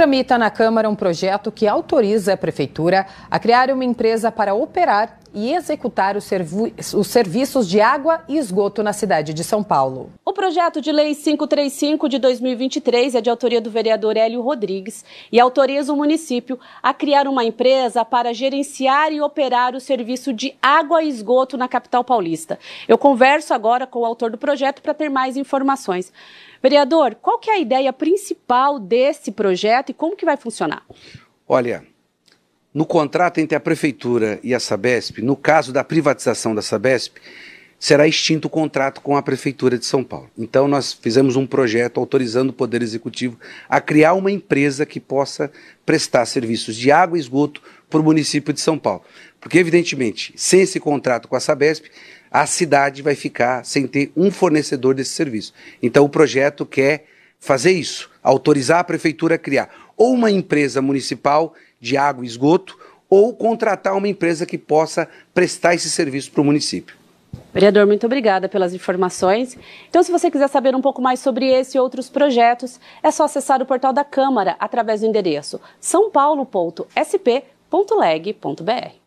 Tramita na Câmara um projeto que autoriza a Prefeitura a criar uma empresa para operar e executar os, servi os, serviços de água e esgoto na cidade de São Paulo. O projeto de lei 535 de 2023 é de autoria do vereador Hélio Rodrigues e autoriza o município a criar uma empresa para gerenciar e operar o serviço de água e esgoto na capital paulista. Eu converso agora com o autor do projeto para ter mais informações. Vereador, qual que é a ideia principal desse projeto e como que vai funcionar? Olha, no contrato entre a Prefeitura e a Sabesp, no caso da privatização da Sabesp, será extinto o contrato com a Prefeitura de São Paulo. Então, nós fizemos um projeto autorizando o Poder Executivo a criar uma empresa que possa prestar serviços de água e esgoto para o município de São Paulo. Porque, evidentemente, sem esse contrato com a Sabesp, a cidade vai ficar sem ter um fornecedor desse serviço. Então o projeto quer fazer isso, autorizar a prefeitura a criar ou uma empresa municipal de água e esgoto ou contratar uma empresa que possa prestar esse serviço para o município. Vereador, muito obrigada pelas informações. Então, se você quiser saber um pouco mais sobre esse e outros projetos, é só acessar o portal da Câmara através do endereço sãopaulo.sp.leg.br.